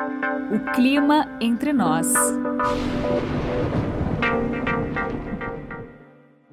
O clima entre nós.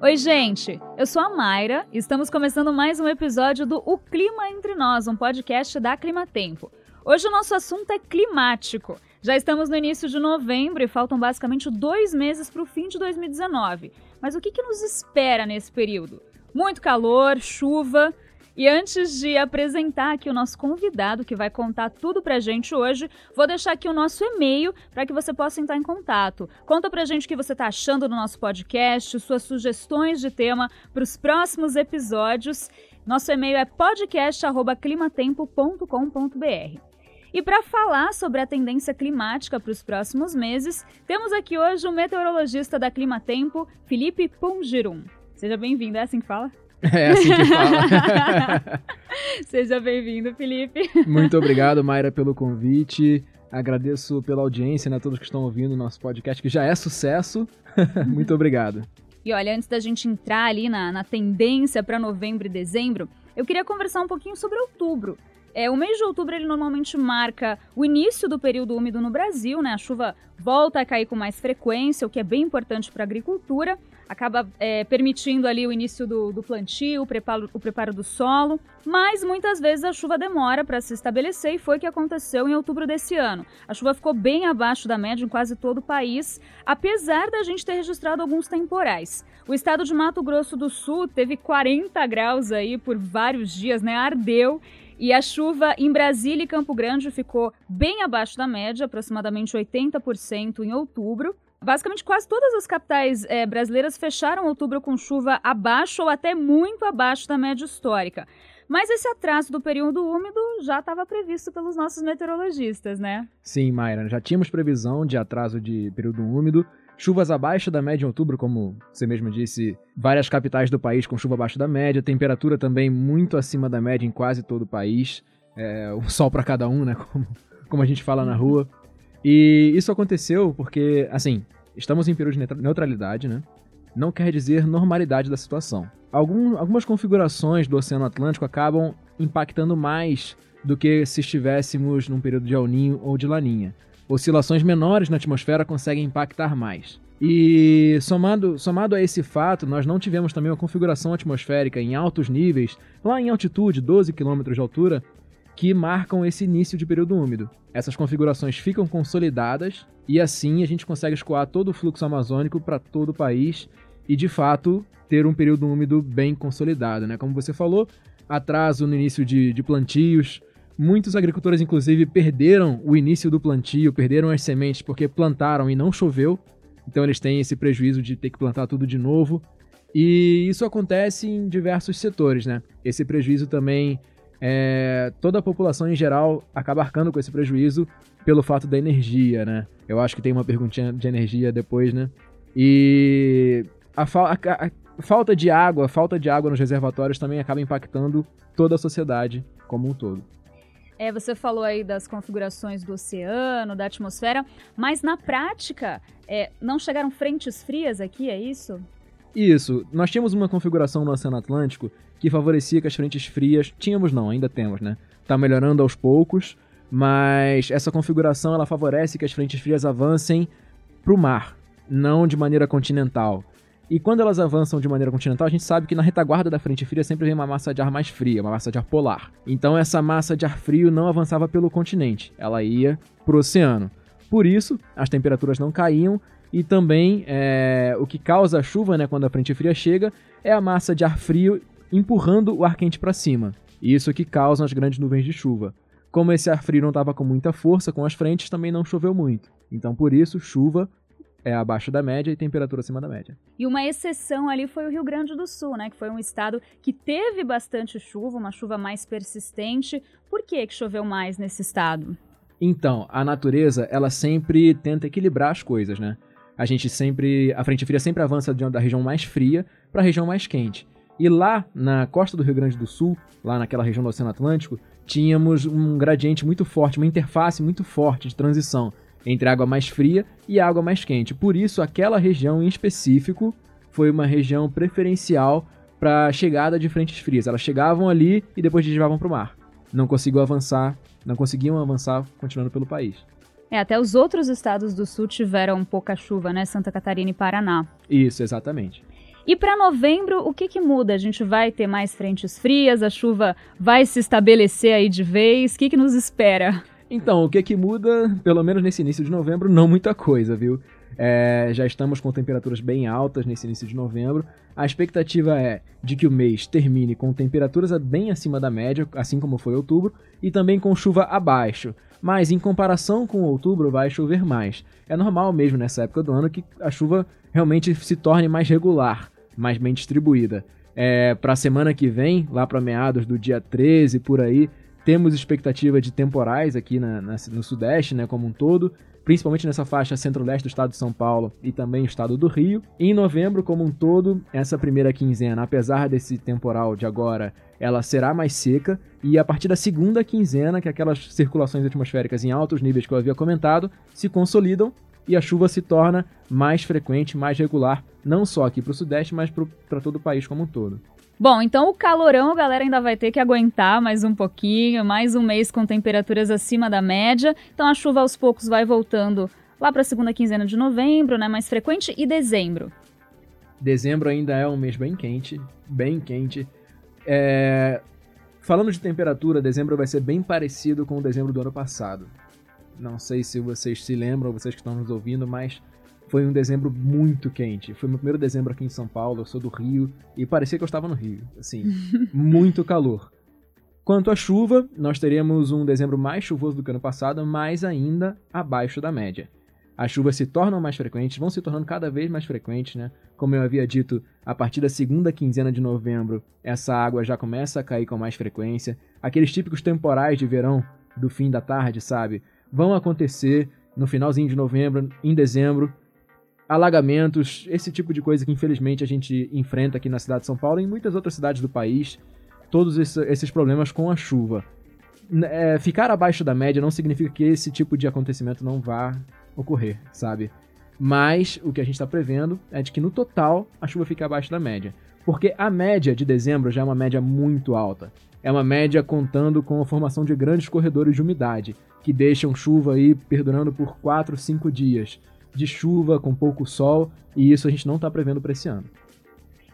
Oi, gente! Eu sou a Mayra e estamos começando mais um episódio do O Clima Entre Nós, um podcast da Climatempo. Hoje o nosso assunto é climático. Já estamos no início de novembro e faltam basicamente dois meses para o fim de 2019. Mas o que, que nos espera nesse período? Muito calor, chuva, e antes de apresentar aqui o nosso convidado que vai contar tudo pra gente hoje, vou deixar aqui o nosso e-mail para que você possa entrar em contato. Conta pra gente o que você tá achando do nosso podcast, suas sugestões de tema para os próximos episódios. Nosso e-mail é podcast@climatempo.com.br. E para falar sobre a tendência climática para os próximos meses, temos aqui hoje o meteorologista da Climatempo, Felipe Pungirum. Seja bem-vindo, é assim que fala? É assim que fala. Seja bem-vindo, Felipe. Muito obrigado, Mayra, pelo convite. Agradeço pela audiência, né, todos que estão ouvindo o nosso podcast, que já é sucesso. Muito obrigado. E olha, antes da gente entrar ali na, na tendência para novembro e dezembro, eu queria conversar um pouquinho sobre outubro. É, o mês de outubro ele normalmente marca o início do período úmido no Brasil, né? A chuva volta a cair com mais frequência, o que é bem importante para a agricultura acaba é, permitindo ali o início do, do plantio, o preparo, o preparo do solo, mas muitas vezes a chuva demora para se estabelecer e foi o que aconteceu em outubro desse ano. A chuva ficou bem abaixo da média em quase todo o país, apesar da gente ter registrado alguns temporais. O estado de Mato Grosso do Sul teve 40 graus aí por vários dias, né? Ardeu. E a chuva em Brasília e Campo Grande ficou bem abaixo da média, aproximadamente 80% em outubro. Basicamente, quase todas as capitais é, brasileiras fecharam outubro com chuva abaixo ou até muito abaixo da média histórica. Mas esse atraso do período úmido já estava previsto pelos nossos meteorologistas, né? Sim, Mayra, já tínhamos previsão de atraso de período úmido. Chuvas abaixo da média em outubro, como você mesmo disse, várias capitais do país com chuva abaixo da média, temperatura também muito acima da média em quase todo o país. É, um sol para cada um, né? Como, como a gente fala na rua. E isso aconteceu porque, assim, estamos em período de neutralidade, né? Não quer dizer normalidade da situação. Algum, algumas configurações do Oceano Atlântico acabam impactando mais do que se estivéssemos num período de El Ninho ou de Laninha. Oscilações menores na atmosfera conseguem impactar mais. E somado, somado a esse fato, nós não tivemos também uma configuração atmosférica em altos níveis, lá em altitude, 12 km de altura, que marcam esse início de período úmido. Essas configurações ficam consolidadas e assim a gente consegue escoar todo o fluxo amazônico para todo o país e de fato ter um período úmido bem consolidado, né? Como você falou, atraso no início de, de plantios. Muitos agricultores, inclusive, perderam o início do plantio, perderam as sementes porque plantaram e não choveu. Então eles têm esse prejuízo de ter que plantar tudo de novo. E isso acontece em diversos setores, né? Esse prejuízo também é, toda a população em geral acaba arcando com esse prejuízo pelo fato da energia, né? Eu acho que tem uma perguntinha de energia depois, né? E a, fa a, a, falta de água, falta de água nos reservatórios também acaba impactando toda a sociedade como um todo. É, você falou aí das configurações do oceano, da atmosfera, mas na prática, é, não chegaram frentes frias aqui, é isso? Isso. Nós tínhamos uma configuração no Oceano Atlântico que favorecia que as frentes frias. Tínhamos não, ainda temos, né? Tá melhorando aos poucos, mas essa configuração ela favorece que as frentes frias avancem para o mar, não de maneira continental. E quando elas avançam de maneira continental, a gente sabe que na retaguarda da frente fria sempre vem uma massa de ar mais fria, uma massa de ar polar. Então essa massa de ar frio não avançava pelo continente, ela ia para o oceano. Por isso, as temperaturas não caíam e também é, o que causa a chuva, né, quando a frente fria chega, é a massa de ar frio empurrando o ar quente para cima. Isso que causa as grandes nuvens de chuva. Como esse ar frio não estava com muita força com as frentes, também não choveu muito. Então, por isso, chuva é abaixo da média e temperatura acima da média. E uma exceção ali foi o Rio Grande do Sul, né? Que foi um estado que teve bastante chuva, uma chuva mais persistente. Por que, que choveu mais nesse estado? Então, a natureza, ela sempre tenta equilibrar as coisas, né? A gente sempre. A frente fria sempre avança da região mais fria para a região mais quente. E lá na costa do Rio Grande do Sul, lá naquela região do Oceano Atlântico, tínhamos um gradiente muito forte, uma interface muito forte de transição entre água mais fria e água mais quente. Por isso, aquela região em específico foi uma região preferencial para chegada de frentes frias. Elas chegavam ali e depois desviavam para o mar. Não conseguiam avançar, não conseguiam avançar continuando pelo país. É, até os outros estados do sul tiveram pouca chuva, né? Santa Catarina e Paraná. Isso, exatamente. E para novembro, o que, que muda? A gente vai ter mais frentes frias, a chuva vai se estabelecer aí de vez? O que, que nos espera? Então, o que que muda, pelo menos nesse início de novembro, não muita coisa, viu? É, já estamos com temperaturas bem altas nesse início de novembro. A expectativa é de que o mês termine com temperaturas bem acima da média, assim como foi outubro, e também com chuva abaixo. Mas em comparação com outubro, vai chover mais. É normal mesmo nessa época do ano que a chuva realmente se torne mais regular, mais bem distribuída. É, para a semana que vem, lá para meados do dia 13 por aí, temos expectativa de temporais aqui na, na, no Sudeste, né, como um todo, principalmente nessa faixa centro-leste do estado de São Paulo e também o estado do Rio. em novembro, como um todo, essa primeira quinzena, apesar desse temporal de agora, ela será mais seca. E a partir da segunda quinzena, que aquelas circulações atmosféricas em altos níveis que eu havia comentado se consolidam e a chuva se torna mais frequente, mais regular, não só aqui para o Sudeste, mas para todo o país como um todo. Bom, então o calorão a galera ainda vai ter que aguentar mais um pouquinho, mais um mês com temperaturas acima da média. Então a chuva aos poucos vai voltando lá para a segunda quinzena de novembro, né, mais frequente, e dezembro. Dezembro ainda é um mês bem quente, bem quente. É... Falando de temperatura, dezembro vai ser bem parecido com o dezembro do ano passado. Não sei se vocês se lembram, vocês que estão nos ouvindo, mas foi um dezembro muito quente. Foi meu primeiro dezembro aqui em São Paulo, eu sou do Rio, e parecia que eu estava no Rio. Assim, muito calor. Quanto à chuva, nós teremos um dezembro mais chuvoso do que ano passado, mas ainda abaixo da média. As chuvas se tornam mais frequentes, vão se tornando cada vez mais frequentes, né? Como eu havia dito, a partir da segunda quinzena de novembro, essa água já começa a cair com mais frequência. Aqueles típicos temporais de verão do fim da tarde, sabe? Vão acontecer no finalzinho de novembro, em dezembro, alagamentos, esse tipo de coisa que infelizmente a gente enfrenta aqui na cidade de São Paulo e em muitas outras cidades do país, todos esses problemas com a chuva. É, ficar abaixo da média não significa que esse tipo de acontecimento não vá ocorrer, sabe? Mas o que a gente está prevendo é de que no total a chuva fique abaixo da média. Porque a média de dezembro já é uma média muito alta. É uma média contando com a formação de grandes corredores de umidade, que deixam chuva aí perdurando por 4, 5 dias de chuva com pouco sol, e isso a gente não está prevendo para esse ano.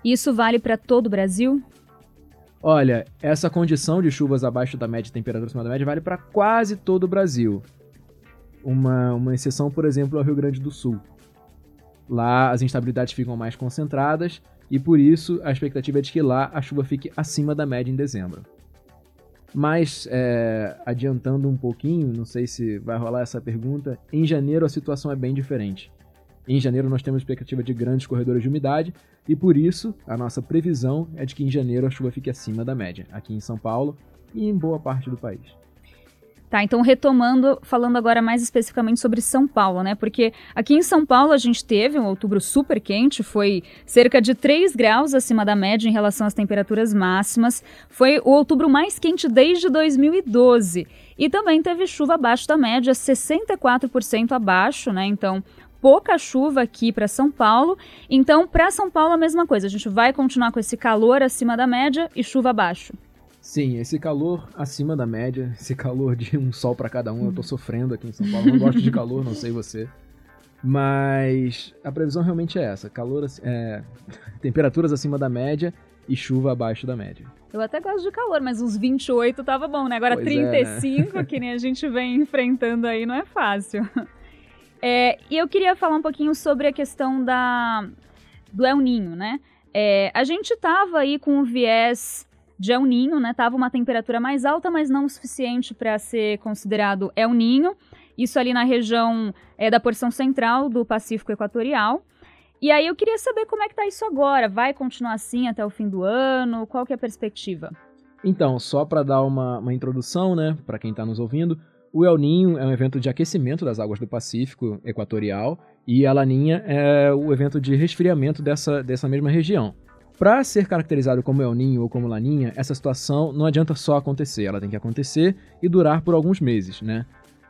Isso vale para todo o Brasil? Olha, essa condição de chuvas abaixo da média e temperatura acima da média vale para quase todo o Brasil. Uma, uma exceção, por exemplo, é o Rio Grande do Sul. Lá as instabilidades ficam mais concentradas e por isso a expectativa é de que lá a chuva fique acima da média em dezembro. Mas, é, adiantando um pouquinho, não sei se vai rolar essa pergunta, em janeiro a situação é bem diferente. Em janeiro nós temos expectativa de grandes corredores de umidade e por isso a nossa previsão é de que em janeiro a chuva fique acima da média, aqui em São Paulo e em boa parte do país. Tá, então retomando, falando agora mais especificamente sobre São Paulo, né? Porque aqui em São Paulo a gente teve um outubro super quente, foi cerca de 3 graus acima da média em relação às temperaturas máximas. Foi o outubro mais quente desde 2012. E também teve chuva abaixo da média, 64% abaixo, né? Então, pouca chuva aqui para São Paulo. Então, para São Paulo a mesma coisa, a gente vai continuar com esse calor acima da média e chuva abaixo. Sim, esse calor acima da média, esse calor de um sol para cada um, eu tô sofrendo aqui em São Paulo. Não gosto de calor, não sei você. Mas a previsão realmente é essa: calor, é, temperaturas acima da média e chuva abaixo da média. Eu até gosto de calor, mas uns 28 tava bom, né? Agora pois 35, é, né? que nem a gente vem enfrentando aí, não é fácil. É, e eu queria falar um pouquinho sobre a questão da do El Ninho, né? É, a gente tava aí com o viés de El Ninho, né? Tava uma temperatura mais alta, mas não o suficiente para ser considerado El Ninho. Isso ali na região é, da porção central do Pacífico Equatorial. E aí eu queria saber como é que tá isso agora. Vai continuar assim até o fim do ano? Qual que é a perspectiva? Então, só para dar uma, uma introdução, né, para quem está nos ouvindo, o El Ninho é um evento de aquecimento das águas do Pacífico Equatorial e a Laninha é o evento de resfriamento dessa, dessa mesma região. Para ser caracterizado como El Ninho ou como Laninha, essa situação não adianta só acontecer, ela tem que acontecer e durar por alguns meses, né?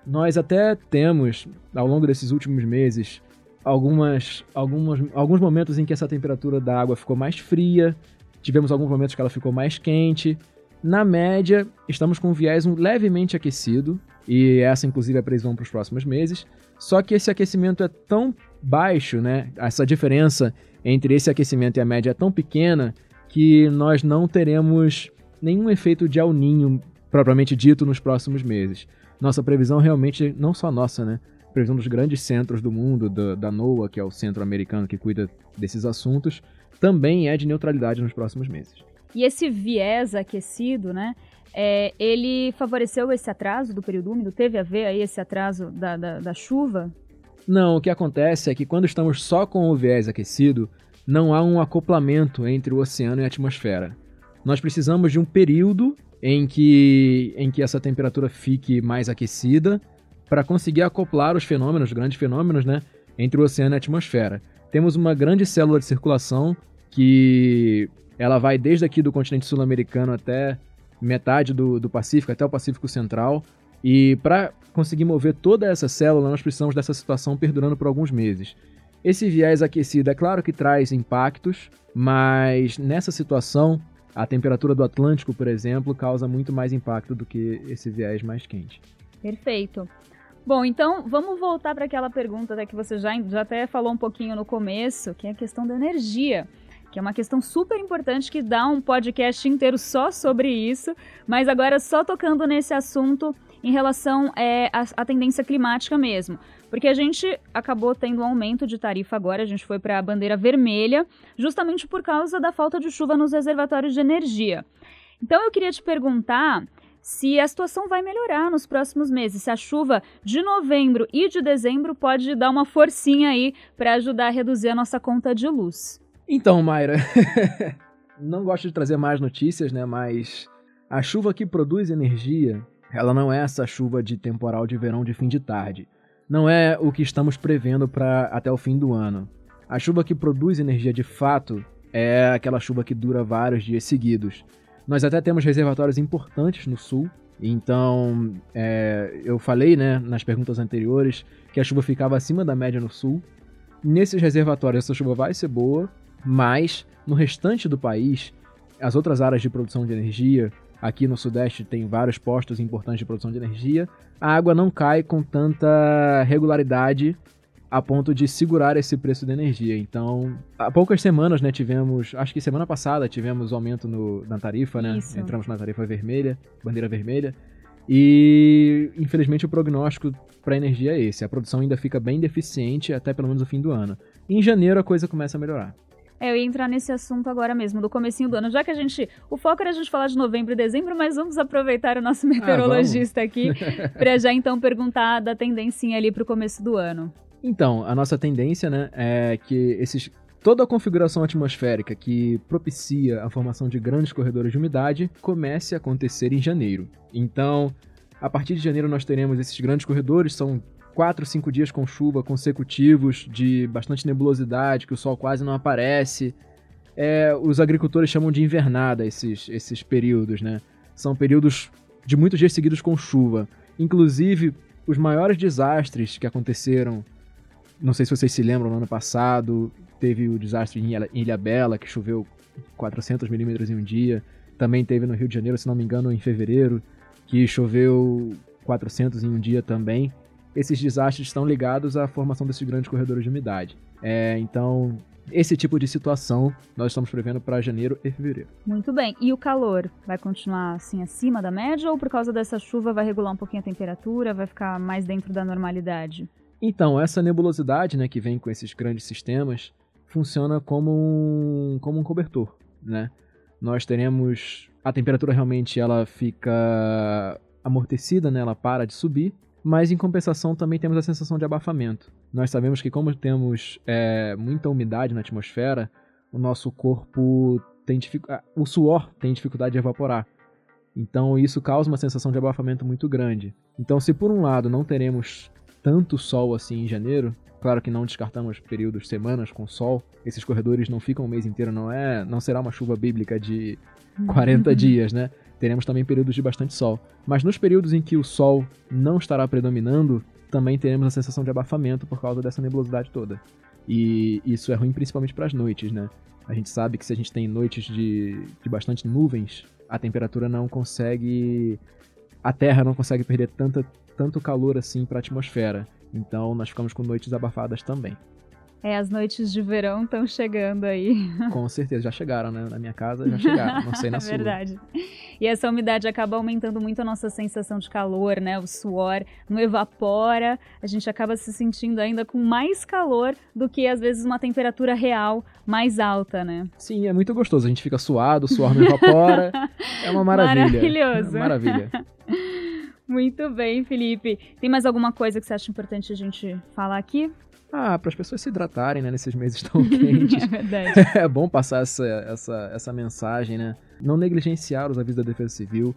Nós até temos, ao longo desses últimos meses, algumas, algumas, alguns momentos em que essa temperatura da água ficou mais fria, tivemos alguns momentos que ela ficou mais quente. Na média, estamos com um viés levemente aquecido, e essa inclusive é a previsão para os próximos meses. Só que esse aquecimento é tão baixo, né? Essa diferença entre esse aquecimento e a média é tão pequena que nós não teremos nenhum efeito de El Ninho propriamente dito nos próximos meses. Nossa previsão realmente, não só nossa, né? previsão dos grandes centros do mundo, da, da NOAA, que é o centro americano que cuida desses assuntos, também é de neutralidade nos próximos meses. E esse viés aquecido, né? É, ele favoreceu esse atraso do período úmido? Teve a ver aí esse atraso da, da, da chuva? Não, o que acontece é que quando estamos só com o viés aquecido, não há um acoplamento entre o oceano e a atmosfera. Nós precisamos de um período em que, em que essa temperatura fique mais aquecida para conseguir acoplar os fenômenos, os grandes fenômenos, né, entre o oceano e a atmosfera. Temos uma grande célula de circulação que ela vai desde aqui do continente sul-americano até metade do, do Pacífico, até o Pacífico Central. E para conseguir mover toda essa célula, nós precisamos dessa situação perdurando por alguns meses. Esse viés aquecido é claro que traz impactos, mas nessa situação, a temperatura do Atlântico, por exemplo, causa muito mais impacto do que esse viés mais quente. Perfeito. Bom, então vamos voltar para aquela pergunta né, que você já, já até falou um pouquinho no começo, que é a questão da energia que é uma questão super importante que dá um podcast inteiro só sobre isso, mas agora só tocando nesse assunto em relação é, à, tendência climática mesmo. Porque a gente acabou tendo um aumento de tarifa agora, a gente foi para a bandeira vermelha, justamente por causa da falta de chuva nos reservatórios de energia. Então eu queria te perguntar se a situação vai melhorar nos próximos meses, se a chuva de novembro e de dezembro pode dar uma forcinha aí para ajudar a reduzir a nossa conta de luz. Então, Mayra, não gosto de trazer mais notícias, né, mas a chuva que produz energia, ela não é essa chuva de temporal de verão de fim de tarde. Não é o que estamos prevendo para até o fim do ano. A chuva que produz energia de fato é aquela chuva que dura vários dias seguidos. Nós até temos reservatórios importantes no sul. Então, é, eu falei né, nas perguntas anteriores que a chuva ficava acima da média no sul. Nesses reservatórios, essa chuva vai ser boa, mas no restante do país, as outras áreas de produção de energia, aqui no Sudeste tem vários postos importantes de produção de energia, a água não cai com tanta regularidade a ponto de segurar esse preço da energia. Então, há poucas semanas, né, tivemos, acho que semana passada tivemos aumento no, na tarifa, né? Isso. Entramos na tarifa vermelha, bandeira vermelha. E infelizmente o prognóstico para energia é esse. A produção ainda fica bem deficiente até pelo menos o fim do ano. em janeiro a coisa começa a melhorar. É, eu ia entrar nesse assunto agora mesmo, do comecinho do ano. Já que a gente. O foco era a gente falar de novembro e dezembro, mas vamos aproveitar o nosso meteorologista ah, aqui para já então perguntar da tendência ali para o começo do ano. Então, a nossa tendência, né, é que esses toda a configuração atmosférica que propicia a formação de grandes corredores de umidade comece a acontecer em janeiro. Então, a partir de janeiro nós teremos esses grandes corredores, são quatro, cinco dias com chuva consecutivos, de bastante nebulosidade, que o sol quase não aparece. É, os agricultores chamam de invernada esses, esses períodos, né? São períodos de muitos dias seguidos com chuva. Inclusive, os maiores desastres que aconteceram não sei se vocês se lembram, no ano passado teve o desastre em Ilha Bela, que choveu 400 milímetros em um dia. Também teve no Rio de Janeiro, se não me engano, em fevereiro, que choveu 400 em um dia também. Esses desastres estão ligados à formação desses grandes corredores de umidade. É, então, esse tipo de situação nós estamos prevendo para janeiro e fevereiro. Muito bem. E o calor vai continuar assim acima da média ou por causa dessa chuva vai regular um pouquinho a temperatura, vai ficar mais dentro da normalidade? Então, essa nebulosidade né, que vem com esses grandes sistemas funciona como um, como um cobertor. Né? Nós teremos. A temperatura realmente ela fica amortecida, né? ela para de subir, mas em compensação também temos a sensação de abafamento. Nós sabemos que, como temos é, muita umidade na atmosfera, o nosso corpo tem dificuldade. O suor tem dificuldade de evaporar. Então isso causa uma sensação de abafamento muito grande. Então, se por um lado não teremos tanto sol assim em janeiro. Claro que não descartamos períodos, semanas com sol. Esses corredores não ficam o mês inteiro, não é, não será uma chuva bíblica de 40 uhum. dias, né? Teremos também períodos de bastante sol. Mas nos períodos em que o sol não estará predominando, também teremos a sensação de abafamento por causa dessa nebulosidade toda. E isso é ruim principalmente para as noites, né? A gente sabe que se a gente tem noites de, de bastante nuvens, a temperatura não consegue a Terra não consegue perder tanta, tanto calor assim para a atmosfera. Então nós ficamos com noites abafadas também. É, as noites de verão estão chegando aí. Com certeza, já chegaram, né? Na minha casa já chegaram, não sei na sua. Verdade. E essa umidade acaba aumentando muito a nossa sensação de calor, né? O suor não evapora, a gente acaba se sentindo ainda com mais calor do que às vezes uma temperatura real mais alta, né? Sim, é muito gostoso. A gente fica suado, o suor não evapora. é uma maravilha. Maravilhoso. É maravilha. Muito bem, Felipe. Tem mais alguma coisa que você acha importante a gente falar aqui? Ah, para as pessoas se hidratarem, né, nesses meses tão quentes. é verdade. É bom passar essa, essa, essa mensagem, né? Não negligenciar os avisos da Defesa Civil.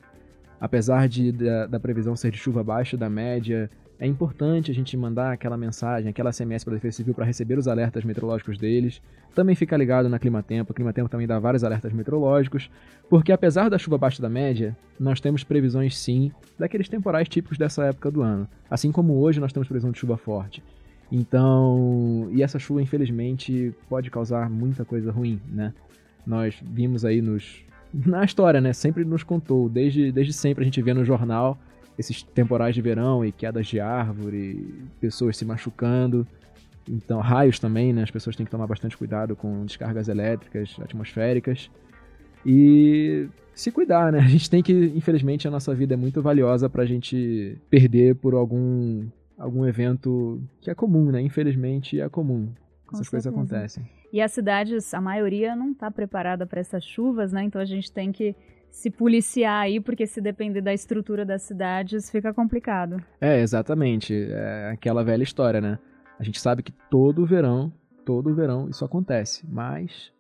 Apesar de, da, da previsão ser de chuva abaixo da média, é importante a gente mandar aquela mensagem, aquela SMS para a Defesa Civil para receber os alertas meteorológicos deles. Também fica ligado na Climatempo. A Climatempo também dá vários alertas meteorológicos, porque apesar da chuva abaixo da média, nós temos previsões sim daqueles temporais típicos dessa época do ano. Assim como hoje nós temos previsão de chuva forte. Então, e essa chuva, infelizmente, pode causar muita coisa ruim, né? Nós vimos aí nos. Na história, né? Sempre nos contou, desde, desde sempre a gente vê no jornal esses temporais de verão e quedas de árvore, pessoas se machucando. Então, raios também, né? As pessoas têm que tomar bastante cuidado com descargas elétricas, atmosféricas. E se cuidar, né? A gente tem que, infelizmente, a nossa vida é muito valiosa pra gente perder por algum algum evento que é comum, né? Infelizmente é comum. Com Essas certeza. coisas acontecem. E as cidades, a maioria não está preparada para essas chuvas, né? Então a gente tem que se policiar aí, porque se depender da estrutura das cidades, fica complicado. É, exatamente. É aquela velha história, né? A gente sabe que todo verão, todo verão isso acontece, mas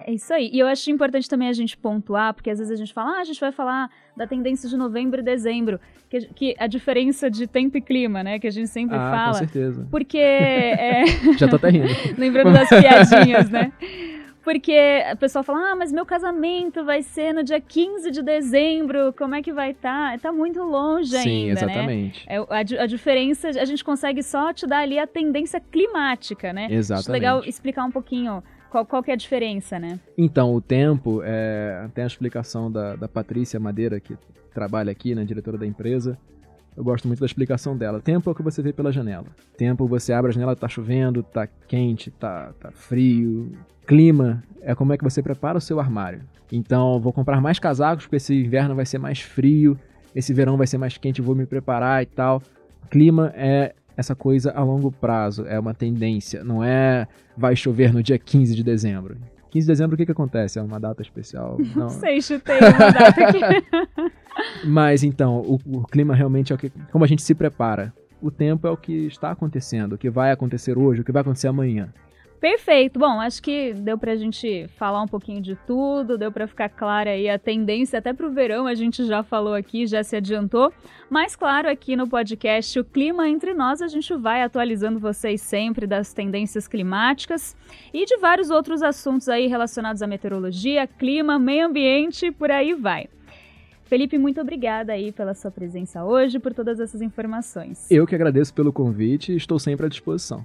é isso aí. E eu acho importante também a gente pontuar, porque às vezes a gente fala, ah, a gente vai falar da tendência de novembro e dezembro, que, que a diferença de tempo e clima, né, que a gente sempre ah, fala. com certeza. Porque... É... Já tô até rindo. Lembrando das piadinhas, né? Porque a pessoa fala, ah, mas meu casamento vai ser no dia 15 de dezembro, como é que vai estar? Tá? tá muito longe Sim, ainda, né? exatamente. né? A, a, diferença, a gente consegue só te dar ali a tendência climática, né? Exatamente. Acho legal explicar um pouquinho qual, qual que é a diferença, né? Então, o tempo, é, tem a explicação da, da Patrícia Madeira, que trabalha aqui, né, diretora da empresa. Eu gosto muito da explicação dela. Tempo é o que você vê pela janela. Tempo, você abre a janela, tá chovendo, tá quente, tá, tá frio. Clima é como é que você prepara o seu armário. Então, vou comprar mais casacos, porque esse inverno vai ser mais frio, esse verão vai ser mais quente, vou me preparar e tal. Clima é essa coisa a longo prazo, é uma tendência, não é vai chover no dia 15 de dezembro. 15 de dezembro o que, que acontece? É uma data especial? Não, não sei, chutei uma data aqui. Mas então, o, o, clima realmente é o que, como a gente se prepara. O tempo é o que está acontecendo, o que vai acontecer hoje, o que vai acontecer amanhã. Perfeito. Bom, acho que deu pra gente falar um pouquinho de tudo, deu pra ficar clara aí a tendência até pro verão, a gente já falou aqui, já se adiantou. Mas claro, aqui no podcast O Clima Entre Nós, a gente vai atualizando vocês sempre das tendências climáticas e de vários outros assuntos aí relacionados à meteorologia, clima, meio ambiente, por aí vai. Felipe, muito obrigada aí pela sua presença hoje, por todas essas informações. Eu que agradeço pelo convite e estou sempre à disposição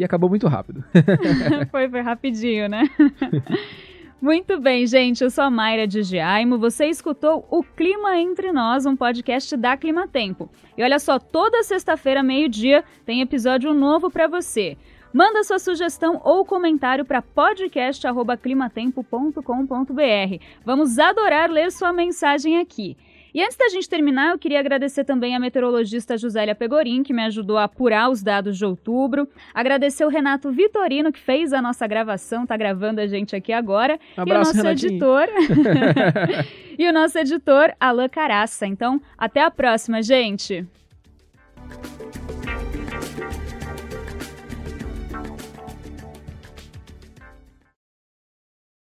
e acabou muito rápido. foi, foi rapidinho, né? Muito bem, gente. Eu sou a Mayra de Giaimo. Você escutou o Clima Entre Nós, um podcast da Clima Tempo. E olha só, toda sexta-feira, meio-dia, tem episódio novo para você. Manda sua sugestão ou comentário para podcast@climatempo.com.br. Vamos adorar ler sua mensagem aqui. E antes da gente terminar, eu queria agradecer também a meteorologista Josélia Pegorim, que me ajudou a apurar os dados de outubro. Agradecer o Renato Vitorino, que fez a nossa gravação, tá gravando a gente aqui agora. Um abraço, e o nosso Renatinho. editor. e o nosso editor, Alain Caraça. Então, até a próxima, gente!